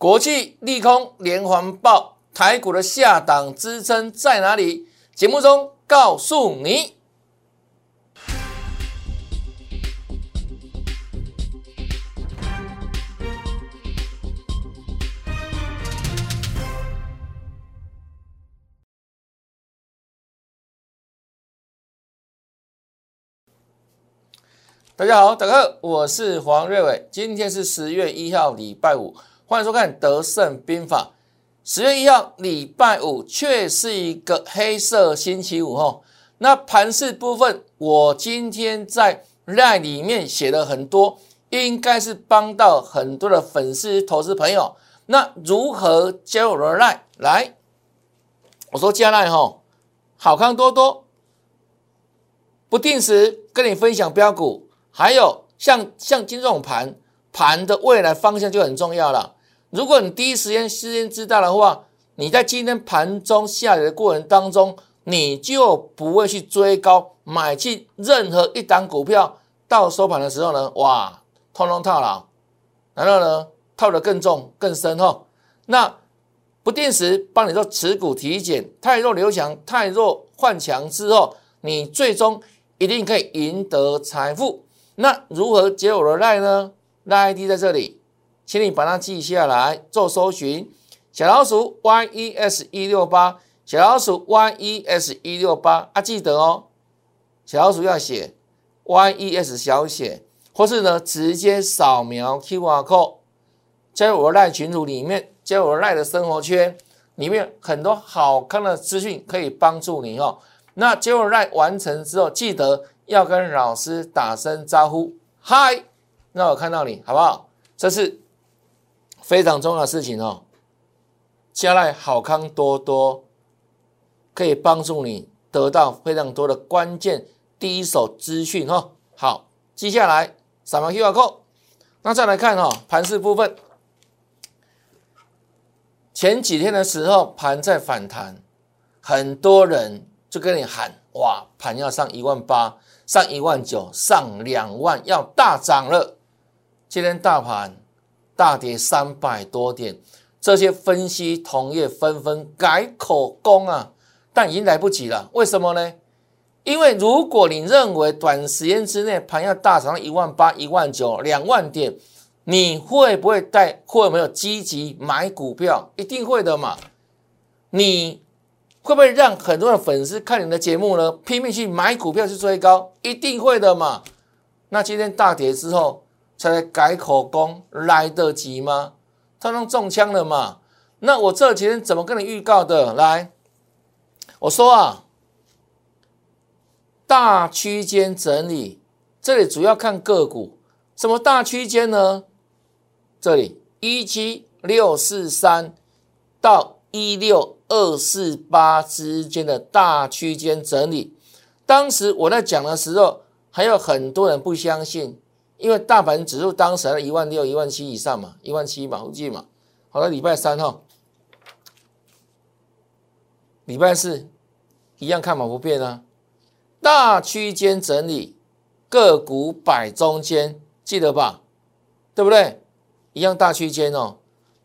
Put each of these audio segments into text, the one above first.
国际利空连环爆，台股的下档支撑在哪里？节目中告诉你。大家好，大家好，我是黄瑞伟。今天是十月一号，礼拜五，欢迎收看《德胜兵法》。十月一号，礼拜五，却是一个黑色星期五哈。那盘市部分，我今天在赖里面写了很多，应该是帮到很多的粉丝、投资朋友。那如何加入赖？来，我说加赖哈，好康多多，不定时跟你分享标股。还有像像今天这种盘盘的未来方向就很重要了。如果你第一时间事先知道的话，你在今天盘中下跌的过程当中，你就不会去追高买进任何一档股票。到收盘的时候呢，哇，通通套牢，然后呢套的更重更深哈。那不定时帮你做持股体检，太弱留强，太弱换强之后，你最终一定可以赢得财富。那如何解我的赖呢？赖 ID 在这里，请你把它记下来做搜寻。小老鼠 yes 一六八，小老鼠 yes 一六八啊，记得哦，小老鼠要写 yes 小写，或是呢直接扫描 QR code，在我的赖群组里面，在我的赖的生活圈里面，很多好看的资讯可以帮助你哦。那结果赖完成之后，记得。要跟老师打声招呼，嗨，让我看到你好不好？这是非常重要的事情哦。加来好康多多，可以帮助你得到非常多的关键第一手资讯哈。好，接下来扫描 QR code，那再来看哈盘势部分。前几天的时候盘在反弹，很多人就跟你喊哇，盘要上一万八。上一万九，上两万，要大涨了。今天大盘大跌三百多点，这些分析同业纷纷改口供啊，但已经来不及了。为什么呢？因为如果你认为短时间之内盘要大涨一万八、一万九、两万点，你会不会带？会没有积极买股票？一定会的嘛。你。会不会让很多的粉丝看你的节目呢？拼命去买股票去追高，一定会的嘛？那今天大跌之后才改口供，来得及吗？他都中枪了嘛？那我这几天怎么跟你预告的？来，我说啊，大区间整理，这里主要看个股，什么大区间呢？这里一七六四三到一六。二四八之间的大区间整理，当时我在讲的时候，还有很多人不相信，因为大盘指数当时在一万六、一万七以上嘛，一万七嘛，附近嘛。好了，礼拜三哈，礼拜四一样看法不变啊，大区间整理，个股摆中间，记得吧？对不对？一样大区间哦，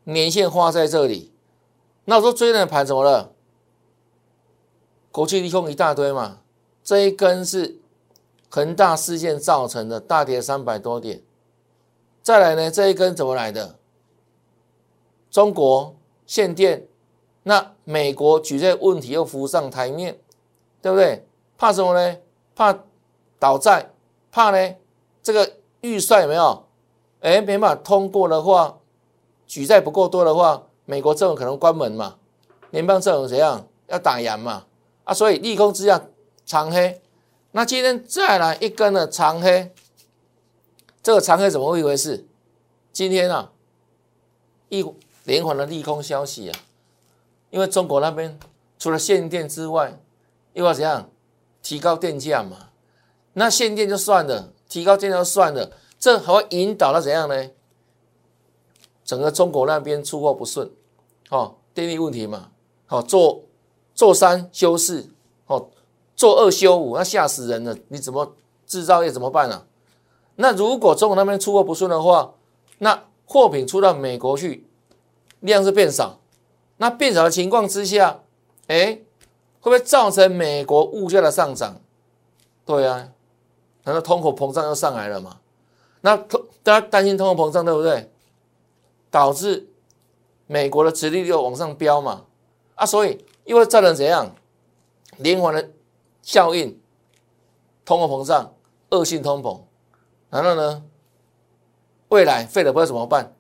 年线画在这里。那我说追的盘怎么了？国际利空一大堆嘛，这一根是恒大事件造成的大跌三百多点。再来呢，这一根怎么来的？中国限电，那美国举债问题又浮上台面，对不对？怕什么呢？怕倒债，怕呢？这个预算有没有？哎，没办法通过的话，举债不够多的话。美国政府可能关门嘛，联邦政府怎样要打烊嘛？啊，所以利空之下长黑。那今天再来一根的长黑，这个长黑怎么一回事？今天啊，一连环的利空消息啊，因为中国那边除了限电之外，又要怎样提高电价嘛？那限电就算了，提高电价就算了，这还会引导到怎样呢？整个中国那边出货不顺，哦，电力问题嘛，好做做三休四，做二休五，那吓死人了！你怎么制造业怎么办啊？那如果中国那边出货不顺的话，那货品出到美国去，量是变少，那变少的情况之下，哎，会不会造成美国物价的上涨？对啊，难道通货膨胀又上来了吗？那通大家担心通货膨胀对不对？导致美国的殖利率往上飙嘛？啊，所以又会造成怎样连环的效应？通货膨胀、恶性通膨，难道呢？未来废了不知道怎么办？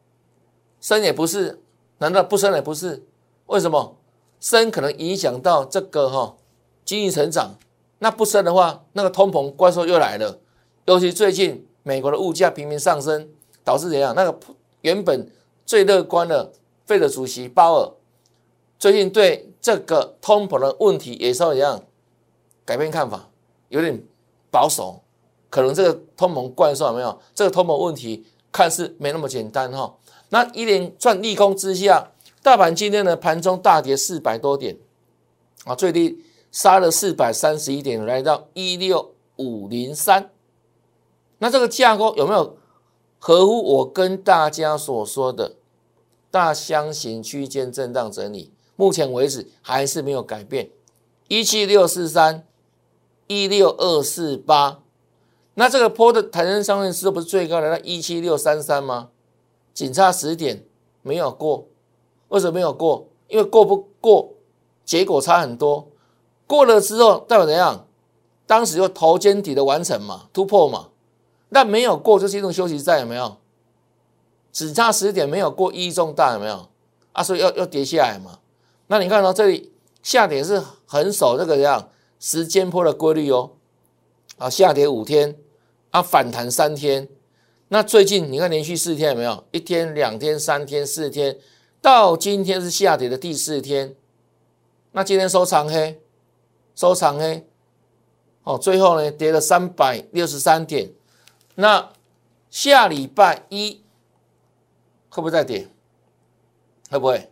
升也不是，难道不升也不是？为什么升可能影响到这个哈经济成长？那不升的话，那个通膨怪兽又来了。尤其最近美国的物价频频上升，导致怎样？那个原本最乐观的费的主席鲍尔，最近对这个通膨的问题也是一样改变看法，有点保守。可能这个通膨怪兽有没有？这个通膨问题看似没那么简单哈。那一连串利空之下，大盘今天的盘中大跌四百多点啊，最低。杀了四百三十一点，来到一六五零三。那这个架构有没有合乎我跟大家所说的大箱型区间震荡整理？目前为止还是没有改变，一七六四三，一六二四八。那这个坡的台升上面是不是最高来到一七六三三吗？仅差十点没有过，为什么没有过？因为过不过结果差很多。过了之后代表怎样？当时就头肩底的完成嘛，突破嘛。那没有过就是一种休息站有没有？只差十点没有过一重大有没有？啊，所以要要跌下来嘛。那你看到这里下跌是很守这个样时间波的规律哦。啊，下跌五天，啊反弹三天。那最近你看连续四天有没有？一天、两天、三天、四天，到今天是下跌的第四天。那今天收长黑。收藏黑，哦，最后呢跌了三百六十三点，那下礼拜一会不会再跌？会不会？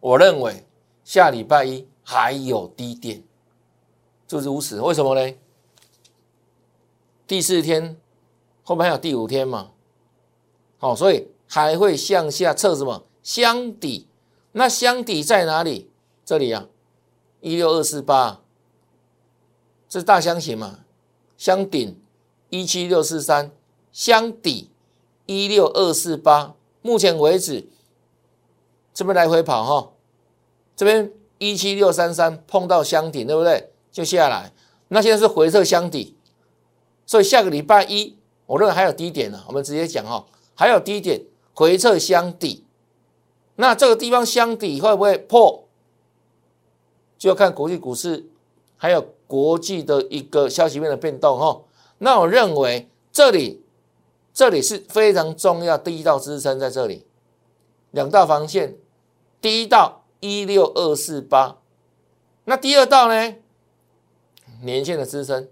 我认为下礼拜一还有低点，就是如此。为什么呢？第四天后面还有第五天嘛，好，所以还会向下测什么箱底？那箱底在哪里？这里啊，一六二四八。这是大箱型嘛？箱顶一七六四三，箱底一六二四八。目前为止，这边来回跑哈，这边一七六三三碰到箱顶，对不对？就下来。那现在是回撤箱底，所以下个礼拜一，我认为还有低点呢。我们直接讲哈，还有低点回撤箱底。那这个地方箱底会不会破？就要看国际股市还有。国际的一个消息面的变动哈，那我认为这里这里是非常重要，第一道支撑在这里，两道防线，第一道一六二四八，那第二道呢，年线的支撑，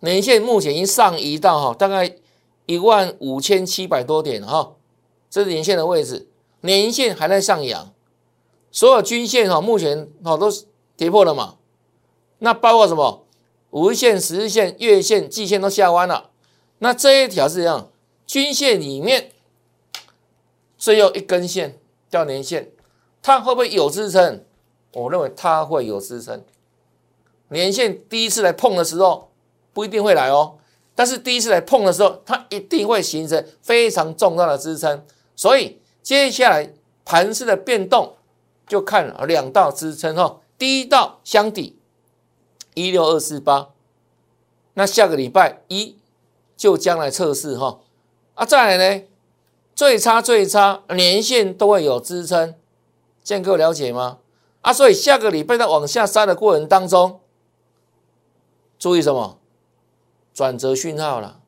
年线目前已经上移到哈大概一万五千七百多点哈，这是年线的位置，年线还在上扬，所有均线哈目前哈都跌破了嘛。那包括什么？五日线、十日线、月线、季线都下弯了。那这一条是这样，均线里面最后一根线叫年线，它会不会有支撑？我认为它会有支撑。年线第一次来碰的时候不一定会来哦，但是第一次来碰的时候，它一定会形成非常重要的支撑。所以接下来盘势的变动就看两道支撑哈，第一道箱底。一六二四八，那下个礼拜一就将来测试哈啊，再来呢，最差最差年线都会有支撑，这样各位了解吗？啊，所以下个礼拜在往下杀的过程当中，注意什么？转折讯号了，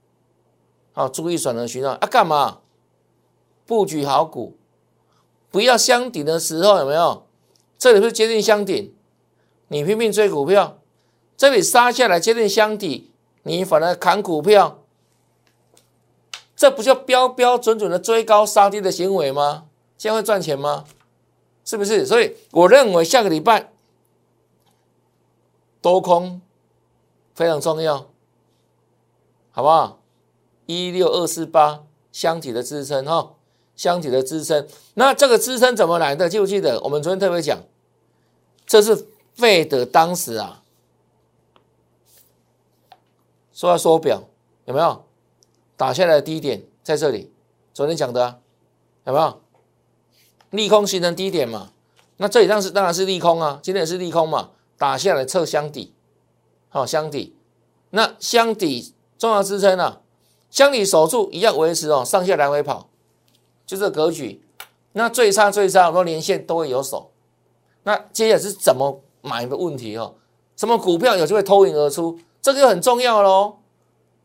好，注意转折讯号啊，干嘛？布局好股，不要箱顶的时候有没有？这里是接近箱顶，你拼命追股票。这里杀下来接近箱底，你反而砍股票，这不就标标准准的追高杀低的行为吗？这样会赚钱吗？是不是？所以我认为下个礼拜多空非常重要，好不好？一六二四八箱体的支撑哈，箱体的支撑。那这个支撑怎么来的？记不记得？我们昨天特别讲，这是费德当时啊，说要缩表，有没有？打下来的低点在这里，昨天讲的，有没有？利空形成低点嘛？那这里当时当然是利空啊，今天也是利空嘛，打下来测箱底，好箱底，那箱底重要支撑啊，箱底守住一样维持哦，上下来回跑，就这格局。那最差最差，很多连线都会有手。那接下来是怎么买的问题哦？什么股票有机会脱颖而出？这个很重要喽，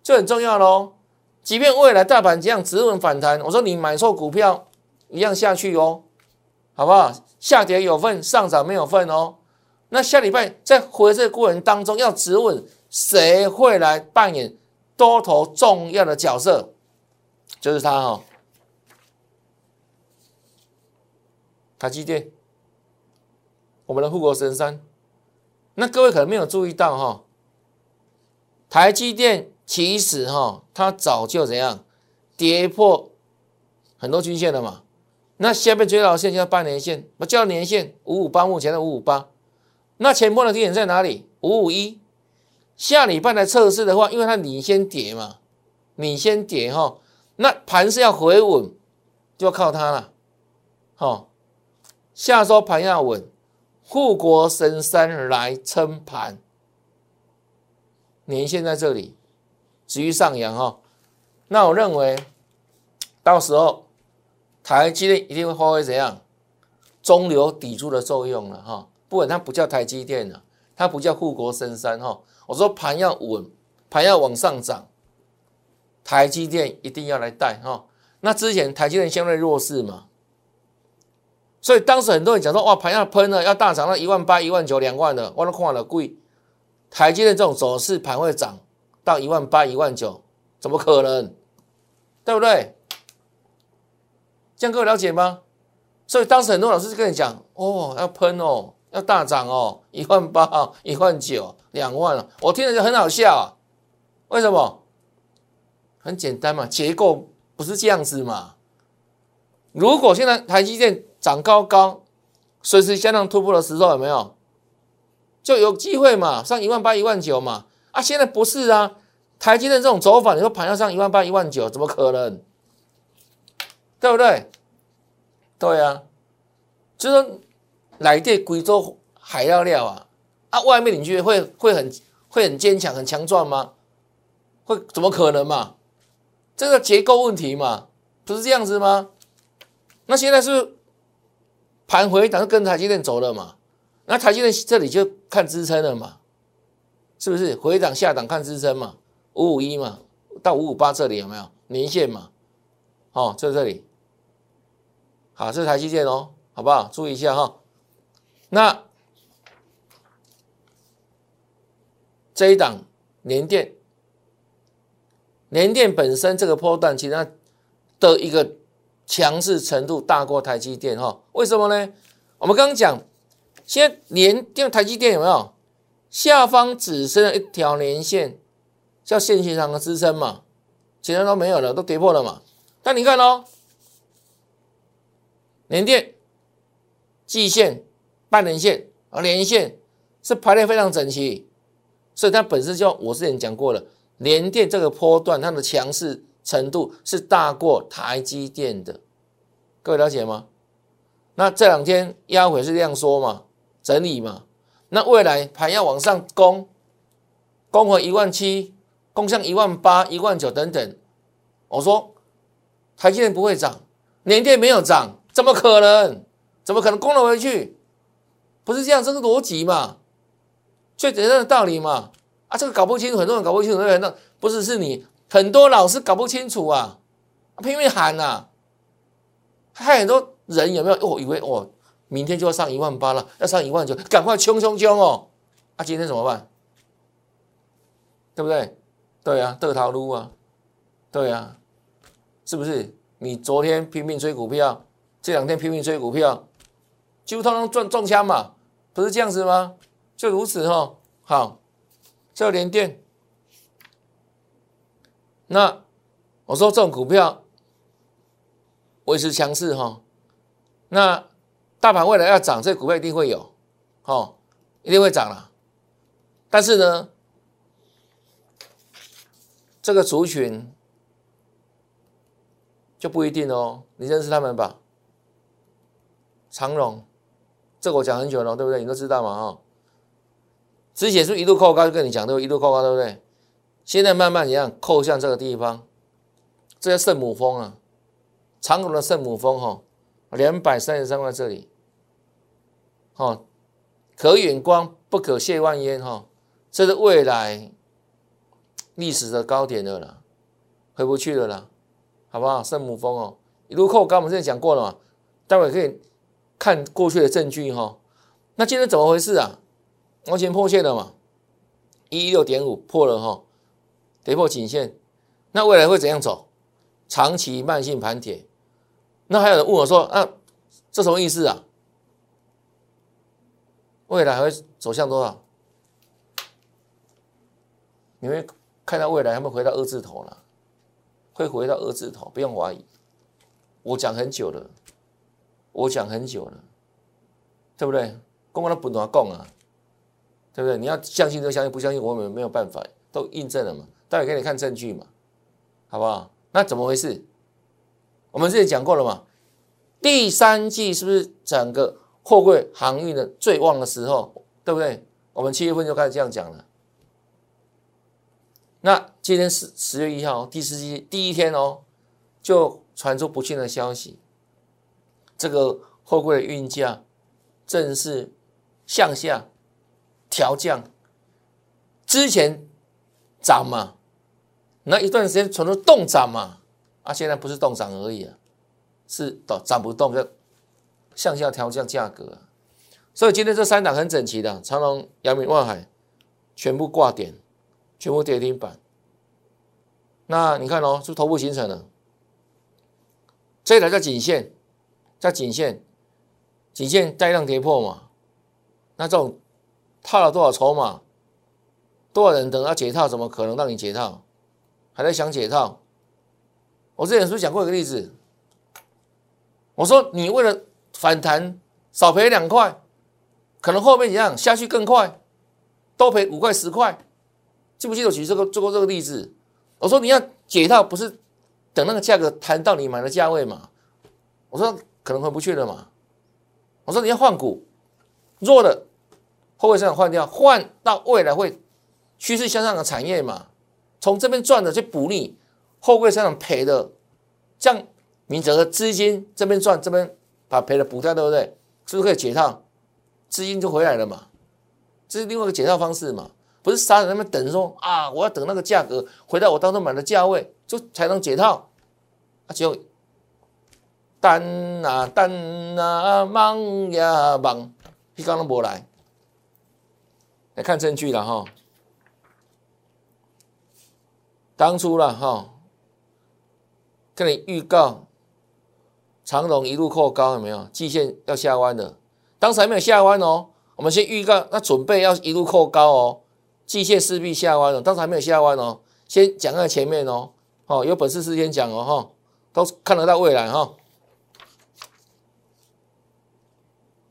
就很重要喽。即便未来大盘这样止稳反弹，我说你买错股票一样下去哦，好不好？下跌有份，上涨没有份哦。那下礼拜在回这过程当中要止稳，谁会来扮演多头重要的角色？就是他哦。台积电，我们的护国神山。那各位可能没有注意到哈，台积电其实哈，它早就怎样跌破很多均线了嘛。那下面追到线叫半年线，不叫年线五五八，目前的五五八。那前波的低点在哪里？五五一。下礼拜来测试的话，因为它领先跌嘛，领先跌哈，那盘是要回稳，就要靠它了，好。下周盘要稳，护国神山来撑盘，年线在这里，持续上扬哈。那我认为，到时候台积电一定会发挥怎样中流砥柱的作用了哈。不管它不叫台积电了，它不叫护国神山哈。我说盘要稳，盘要往上涨，台积电一定要来带哈。那之前台积电相对弱势嘛。所以当时很多人讲说，哇，盘要喷了，要大涨到一万八、一万九、两万的，我都看了贵。台积电这种走势盘会涨到一万八、一万九，怎么可能？对不对？这样各位了解吗？所以当时很多老师就跟你讲，哦，要喷哦，要大涨哦，一万八、一万九、两万我听着就很好笑啊。为什么？很简单嘛，结构不是这样子嘛。如果现在台积电，涨高高，随时向上突破的时候有没有？就有机会嘛，上一万八、一万九嘛。啊，现在不是啊，台积电这种走法，你说盘要上一万八、一万九，怎么可能？对不对？对啊，就是说来电贵州海料料啊，啊，外面你觉得会会很会很坚强、很强壮吗？会怎么可能嘛？这个结构问题嘛，不是这样子吗？那现在是。盘回档跟台积电走了嘛？那台积电这里就看支撑了嘛？是不是回档下档看支撑嘛？五五一嘛，到五五八这里有没有年线嘛？哦，在这里。好，这是台积电哦，好不好？注意一下哈。那这一档年电，年电本身这个波段其实它的一个。强势程度大过台积电哈？为什么呢？我们刚刚讲，现在连电台积电有没有下方只剩一条连线，叫线性上的支撑嘛？其他都没有了，都跌破了嘛？但你看哦，连电季线、半年线啊、连线是排列非常整齐，所以它本身就我之前讲过了，连电这个波段它的强势。程度是大过台积电的，各位了解吗？那这两天压回是这样说嘛，整理嘛。那未来盘要往上攻，攻回一万七，攻向一万八、一万九等等。我说台积电不会涨，年电没有涨，怎么可能？怎么可能攻了回去？不是这样，这是逻辑嘛，最简单的道理嘛。啊，这个搞不清楚，很多人搞不清楚，那不是是你。很多老师搞不清楚啊，拼命喊呐，害很多人有没有？哦，以为哦，明天就要上一万八了，要上一万九，赶快冲冲冲哦！啊，今天怎么办？对不对？对啊，得逃路啊，对啊，是不是？你昨天拼命追股票，这两天拼命追股票，几乎通通中中枪嘛，不是这样子吗？就如此哈。好，这连电。那我说这种股票，维持强势哈。那大盘未来要涨，这股票一定会有，哦，一定会涨了。但是呢，这个族群就不一定哦。你认识他们吧？长荣，这个我讲很久了，对不对？你都知道嘛，哈。之前是一路扣高，就跟你讲，都一路扣高，对不对？现在慢慢一样扣向这个地方，这叫圣母峰啊，长荣的圣母峰哈，两百三十三块这里，哈，可远观不可亵玩焉哈，这是未来历史的高点的了，回不去了啦，好不好？圣母峰哦，一路扣高，我们之前讲过了嘛，待会可以看过去的证据哈。那今天怎么回事啊？完全破线了嘛？一六点五破了哈，跌破颈线，那未来会怎样走？长期慢性盘跌。那还有人问我说：“啊，这什么意思啊？未来还会走向多少？”你会看到未来他们回到二字头了，会回到二字头，不用怀疑。我讲很久了，我讲很久了，对不对？公公他不断讲啊。对不对？你要相信就相信，不相信我们没有办法，都印证了嘛。待会给你看证据嘛，好不好？那怎么回事？我们之前讲过了嘛。第三季是不是整个货柜航运的最旺的时候？对不对？我们七月份就开始这样讲了。那今天十十月一号第四季第一天哦，就传出不幸的消息，这个货柜的运价正式向下。调降，之前涨嘛，那一段时间存了动涨嘛，啊，现在不是动涨而已啊，是涨涨不动，就向下调降价格。所以今天这三档很整齐的，长隆、阳明、万海全部挂点，全部跌停板。那你看哦，是头部形成了，这一条叫颈线，叫颈线，颈线带量跌破嘛，那这种。套了多少筹码？多少人等他解套？怎么可能让你解套？还在想解套？我之前是不是讲过一个例子？我说你为了反弹少赔两块，可能后面一样下去更快，多赔五块十块。记不记得我举这个做过这个例子？我说你要解套，不是等那个价格谈到你买的价位嘛？我说可能回不去了嘛？我说你要换股，弱的。后位市场换掉，换到未来会趋势向上的产业嘛？从这边赚的去补你后位市场赔的，这样你整个资金这边赚，这边把赔的补掉，对不对？是不是可以解套？资金就回来了嘛？这是另外一个解套方式嘛？不是傻在那边等说啊，我要等那个价格回到我当初买的价位，就才能解套。啊，就等啊等啊，忙呀忙，一刚都无来。来看证据了哈，当初了哈，跟你预告长龙一路扩高有没有？季线要下弯的，当时还没有下弯哦。我们先预告，那准备要一路扩高哦，季线势必下弯了。当时还没有下弯哦，先讲在前面哦。哦，有本事事先讲哦哈，都看得到未来哈。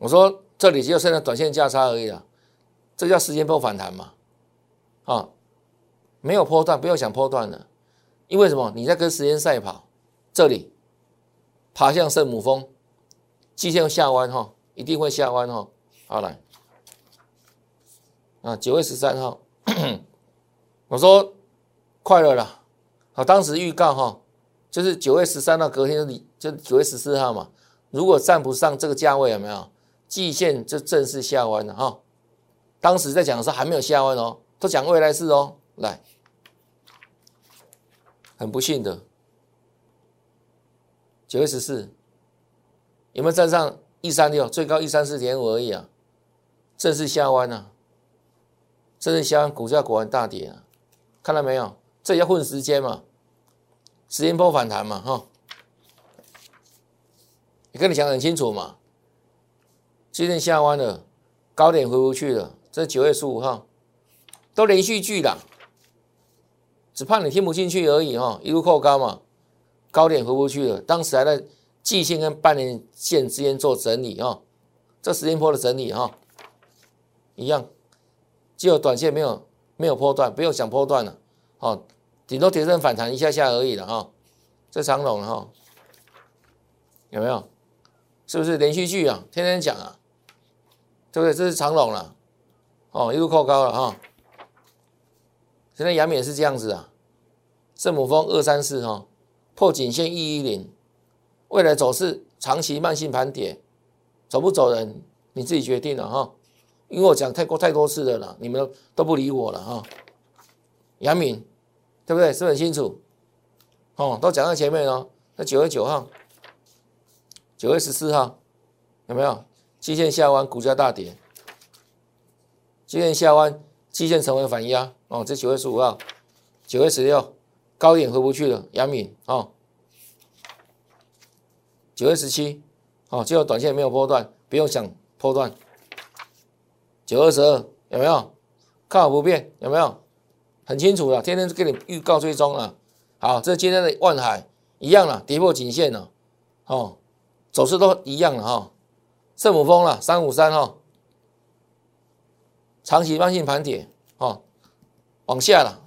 我说这里只有现在短线价差而已了。这叫时间波反弹嘛？啊，没有波段，不要想波段了，因为什么？你在跟时间赛跑，这里爬向圣母峰，即将下弯哈，一定会下弯哈。好来，啊，九月十三号，我说快乐了，好，当时预告哈，就是九月十三号隔天就就九月十四号嘛，如果站不上这个价位有没有？季线就正式下弯了哈。当时在讲的时候还没有下弯哦，都讲未来式哦。来，很不幸的，九月十四有没有站上一三六？最高一三四点五而已啊，正式下弯啊，正式下弯，股价果然大跌啊！看到没有？这要混时间嘛，时间波反弹嘛，哈。你跟你讲很清楚嘛，今天下弯了，高点回不去了。这九月十五号都连续剧了，只怕你听不进去而已哈，一路扣高嘛，高点回不去了。当时还在季线跟半年线之间做整理啊，这时间波的整理哈，一样，只有短线没有没有破断，不用想破断了，哦，顶多跌升反弹一下下而已了哈，这长龙哈，有没有？是不是连续剧啊？天天讲啊，对不对？这是长龙了，哦，一路扣高了哈，现在阳明也是这样子啊，圣母峰二三四哈，破颈线一一零。未来走势长期慢性盘跌，走不走人你自己决定了哈。因为我讲太过太多次了啦，你们都不理我了哈。杨敏，对不对？是很清楚，哦，都讲在前面哦。那九月九号，九月十四号有没有？基线下弯，股价大跌。基线下弯，基线成为反压哦。这九月十五号，九月十六高点回不去了，杨敏哦。九月十七，哦，最后短线没有波段，不用想波段。九二十二有没有？看好不变有没有？很清楚了，天天给你预告追踪了。好，这今天的万海一样了，跌破颈线了，哦，走势都一样了哈。圣母峰了，三五三哈，长期慢性盘跌，哦，往下了，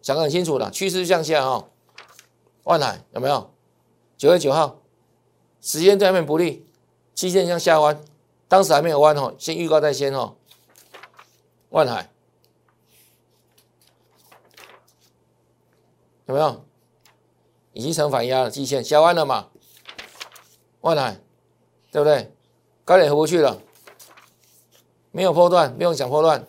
讲得很清楚了，趋势向下哈。万海有没有？九月九号。时间对面不利，期线向下弯，当时还没有弯哦，先预告在先哦。万海有没有？已经成反压了，季线下弯了嘛？万海对不对？高点回不去了，没有破断，不用想破断，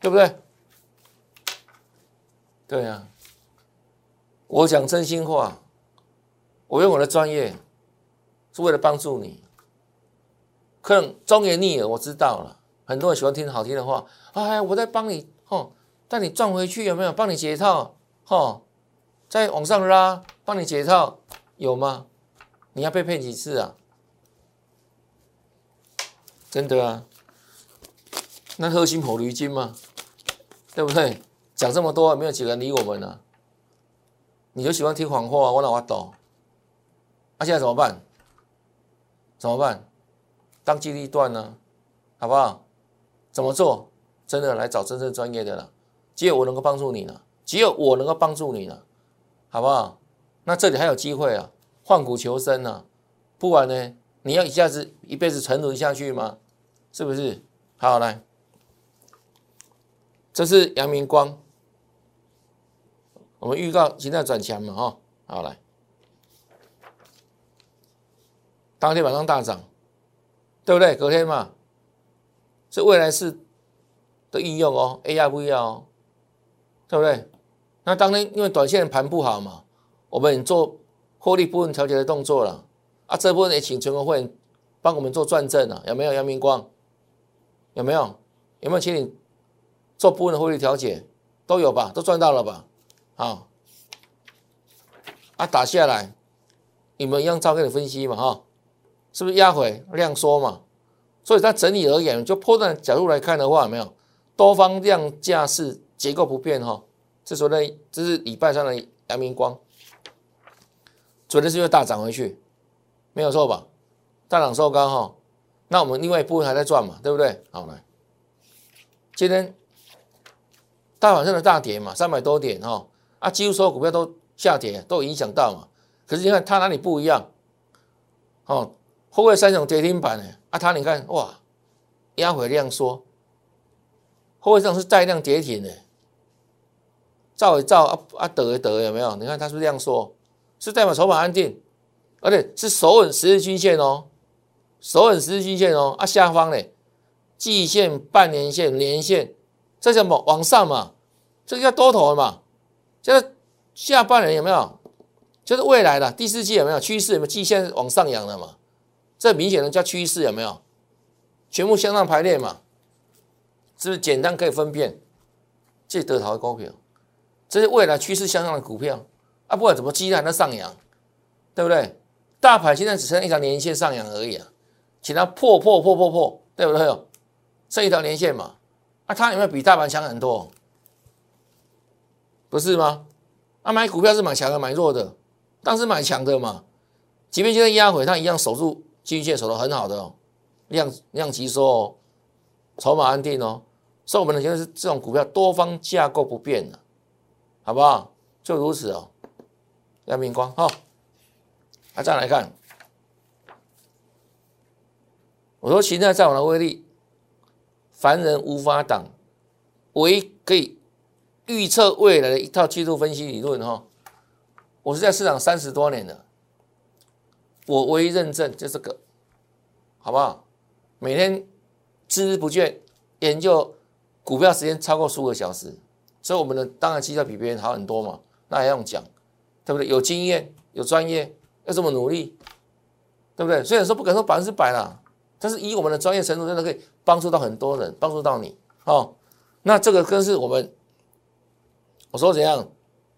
对不对？对呀。我讲真心话，我用我的专业是为了帮助你。可能忠言逆耳，我知道了。很多人喜欢听好听的话，哎，我在帮你，吼，带你赚回去，有没有？帮你解套，吼，再往上拉，帮你解套，有吗？你要被骗几次啊？真的啊？那喝心火驴精吗？对不对？讲这么多，没有几个人理我们呢。你就喜欢听谎话啊，我哪我懂？那现在怎么办？怎么办？当机立断呢？好不好？怎么做？真的来找真正专业的了。只有我能够帮助你了，只有我能够帮助你了，好不好？那这里还有机会啊，换股求生呢。不然呢，你要一下子一辈子沉沦下去吗？是不是？好来，这是阳明光。我们预告现在转强嘛，哈，好来，当天晚上大涨，对不对？隔天嘛，是未来式的应用哦，AI 不要哦，对不对？那当天因为短线盘不好嘛，我们做获利部分调节的动作了，啊，这部分也请全国会员帮我们做转正啊，有没有？杨明光有没有？有没有请你做部分的获利调节？都有吧？都赚到了吧？好，啊，打下来，你们一样照给你分析嘛，哈，是不是压回量缩嘛？所以它整体而言，就破断角度来看的话，有没有多方量价是结构不变哈？这时候呢，这是礼拜三的阳明光，昨天是又大涨回去，没有错吧？大涨收高哈，那我们另外一部分还在赚嘛，对不对？好来，今天大盘上的大跌嘛，三百多点哈。啊，几乎所有股票都下跌，都影响到嘛。可是你看它哪里不一样？哦，后卫三种跌停板呢？啊，它你看哇，压回量缩，后卫上是带量跌停的，照一照啊啊，得一得有没有？你看它是不是这样说，是代表筹码安定，而且是守稳十日均线哦，守稳十日均线哦。啊，下方呢，季线、半年线、年线，这叫么？往上嘛，这个叫多头嘛。就是下半年有没有？就是未来的第四季有没有趋势？有没有季线往上扬的嘛？这明显的叫趋势有没有？全部向上排列嘛？是不是简单可以分辨？这得逃的股票，这是未来趋势向上的股票啊！不管怎么基还在上扬，对不对？大盘现在只剩一条连线上扬而已啊，请它破破破破破，对不对？剩一条连线嘛？啊，它有没有比大盘强很多？不是吗？啊，买股票是买强的，买弱的，当时买强的嘛。即便现在压回，它一样守住均线，守得很好的哦，量量级收哦，筹码安定哦。所以我们的现在是这种股票多方架构不变的，好不好？就如此哦。要明光哈，啊，再来看，我说形态在网的威力，凡人无法挡，唯一可以预测未来的一套技术分析理论哈。我是在市场三十多年了，我唯一认证就这个，好不好？每天孜孜不倦研究股票时间超过数个小时，所以我们的当然绩效比别人好很多嘛，那还用讲？对不对？有经验，有专业，要这么努力，对不对？虽然说不敢说百分之百啦，但是以我们的专业程度，真的可以帮助到很多人，帮助到你哦。那这个更是我们我说怎样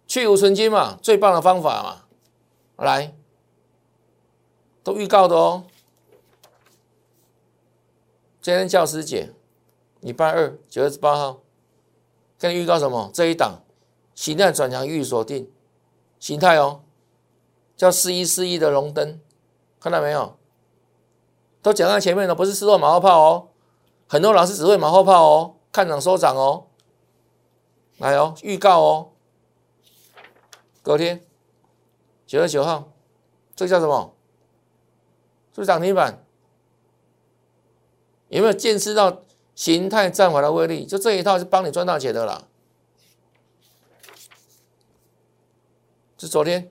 去无存金嘛，最棒的方法嘛。来，都预告的哦。今天教师节，礼拜二九月十八号，跟你预告什么？这一档形态转强预锁定。形态哦，叫四一四一的龙灯，看到没有？都讲在前面了，不是失落马后炮哦。很多老师只会马后炮哦，看涨收涨哦。来哦，预告哦，隔天九月九号，这个叫什么？是不是涨停板？有没有见识到形态战法的威力？就这一套是帮你赚大钱的啦。就昨天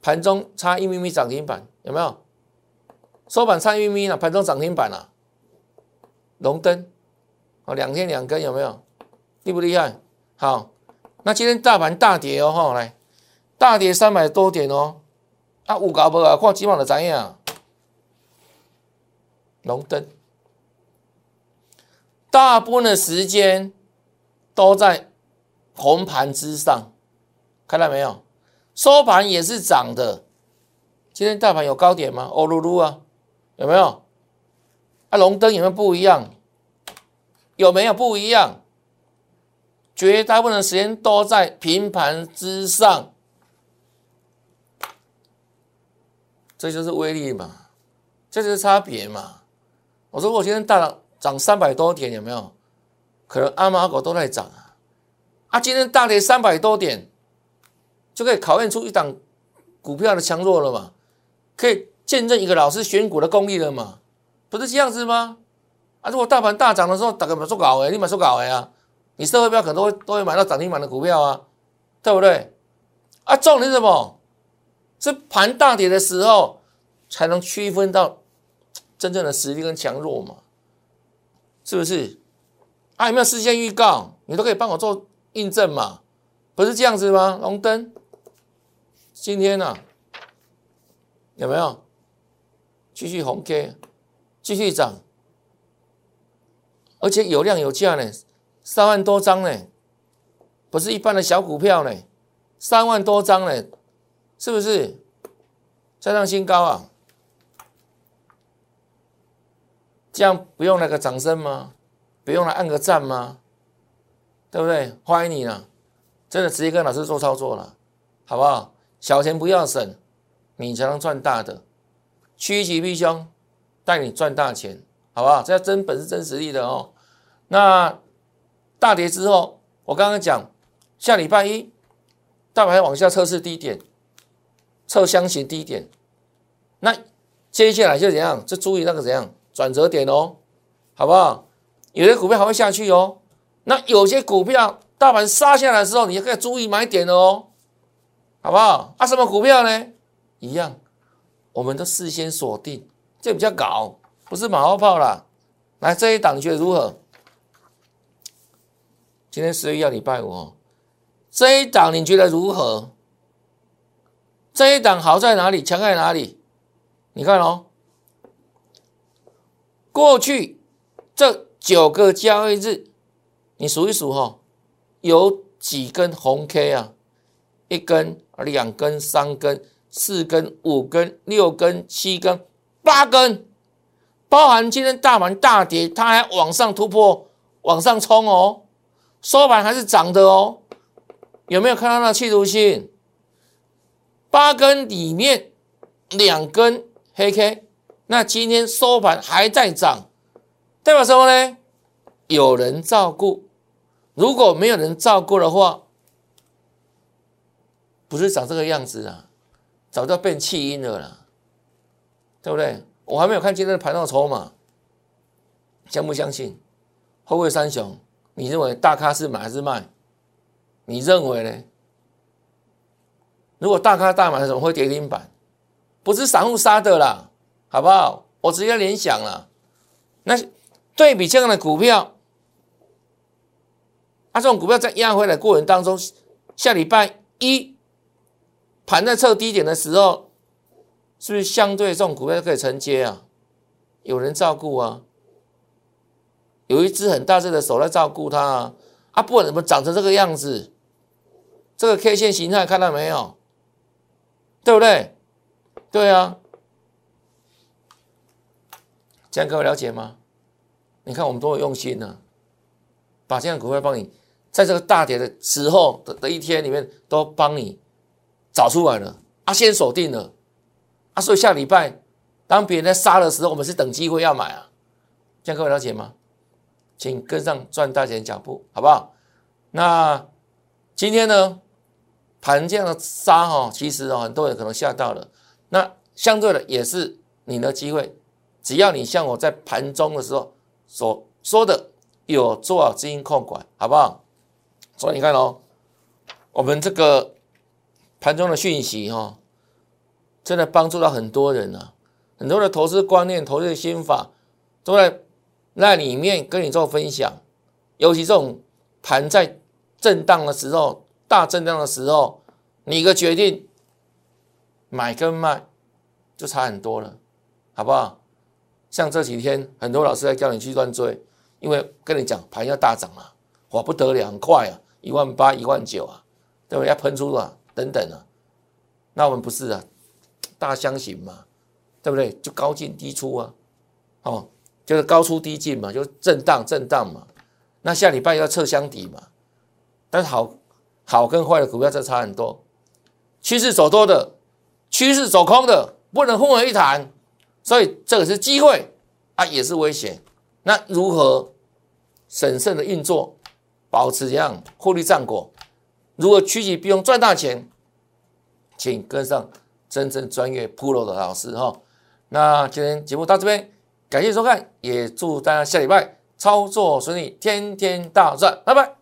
盘中差一咪咪涨停板，有没有？收盘差一咪咪了，盘中涨停板了。龙灯哦，两天两根，有没有？厉不厉害？好，那今天大盘大跌哦，哈，来大跌三百多点哦。啊，有搞不啊？看几万的怎样？龙灯大部分的时间都在红盘之上。看到没有？收盘也是涨的。今天大盘有高点吗？哦噜噜啊，有没有？啊，龙灯有没有不一样？有没有不一样？绝大部分的时间都在平盘之上，这就是威力嘛，这就是差别嘛。我说我今天大涨三百多点，有没有？可能阿猫阿狗都在涨啊。啊，今天大跌三百多点。就可以考验出一档股票的强弱了嘛？可以见证一个老师选股的功力了嘛？不是这样子吗？啊，如果大盘大涨的时候，大家买做搞哎，你买做搞哎啊！你社会票可能都会都会买到涨停板的股票啊，对不对？啊，重点是什么？是盘大跌的时候才能区分到真正的实力跟强弱嘛？是不是？啊，有没有事先预告？你都可以帮我做印证嘛？不是这样子吗？龙灯。今天呢，有没有继续红 K，继续涨，而且有量有价呢，三万多张呢，不是一般的小股票呢，三万多张呢，是不是？再上新高啊？这样不用那个掌声吗？不用来按个赞吗？对不对？欢迎你呢，真的直接跟老师做操作了，好不好？小钱不要省，你才能赚大的。趋吉避凶，带你赚大钱，好不好？这要真本事、真实力的哦。那大跌之后，我刚刚讲，下礼拜一大盘往下测试低点，测箱型低点。那接下来就怎样？就注意那个怎样转折点哦，好不好？有些股票还会下去哦。那有些股票大盘杀下来的时候，你可以注意买点哦。好不好？啊，什么股票呢？一样，我们都事先锁定，这比较搞，不是马后炮啦。来，这一档觉得如何？今天十一月礼拜五哦，这一档你觉得如何？这一档好在哪里？强在哪里？你看哦，过去这九个交易日，你数一数哈，有几根红 K 啊？一根。两根、三根、四根、五根、六根、七根、八根，包含今天大盘大跌，它还往上突破、往上冲哦，收盘还是涨的哦。有没有看到那企图心？八根里面两根黑 K，那今天收盘还在涨，代表什么呢？有人照顾。如果没有人照顾的话，不是长这个样子啊，早就变弃婴了啦，对不对？我还没有看今天的盘到筹码，相不相信？后位三雄，你认为大咖是买还是卖？你认为呢？如果大咖大买，怎么会跌停板？不是散户杀的啦，好不好？我直接联想了。那对比这样的股票，啊，这种股票在压回来过程当中，下礼拜一盘在测低点的时候，是不是相对这种股票可以承接啊？有人照顾啊，有一只很大只的手在照顾它啊，啊，不管怎么长成这个样子，这个 K 线形态看到没有？对不对？对啊，这样各位了解吗？你看我们多有用心呢，把这样股票帮你，在这个大跌的时候的的一天里面，都帮你找出来了，啊，先锁定了，啊，所以下礼拜当别人在杀的时候，我们是等机会要买啊，这样各位了解吗？请跟上赚大钱脚步，好不好？那今天呢？盘这样的杀哈，其实哦，很多人可能吓到了。那相对的也是你的机会，只要你像我在盘中的时候所说的，有做好资金控管，好不好？所以你看哦，我们这个盘中的讯息哈，真的帮助到很多人啊，很多的投资观念、投资的心法都在那里面跟你做分享。尤其这种盘在震荡的时候。大震荡的时候，你一个决定买跟卖就差很多了，好不好？像这几天很多老师在叫你去乱追，因为跟你讲盘要大涨啊，哇不得了，很快啊，一万八、一万九啊，对不对？要喷出了等等啊，那我们不是啊，大箱型嘛，对不对？就高进低出啊，哦，就是高出低进嘛，就震荡震荡嘛。那下礼拜要测箱底嘛，但是好。好跟坏的股票这差很多，趋势走多的，趋势走空的不能混为一谈，所以这个是机会啊，也是危险。那如何审慎的运作，保持这样获利战果？如何趋吉避凶赚大钱？请跟上真正专业 pro 的老师哈。那今天节目到这边，感谢收看，也祝大家下礼拜操作顺利，天天大赚，拜拜。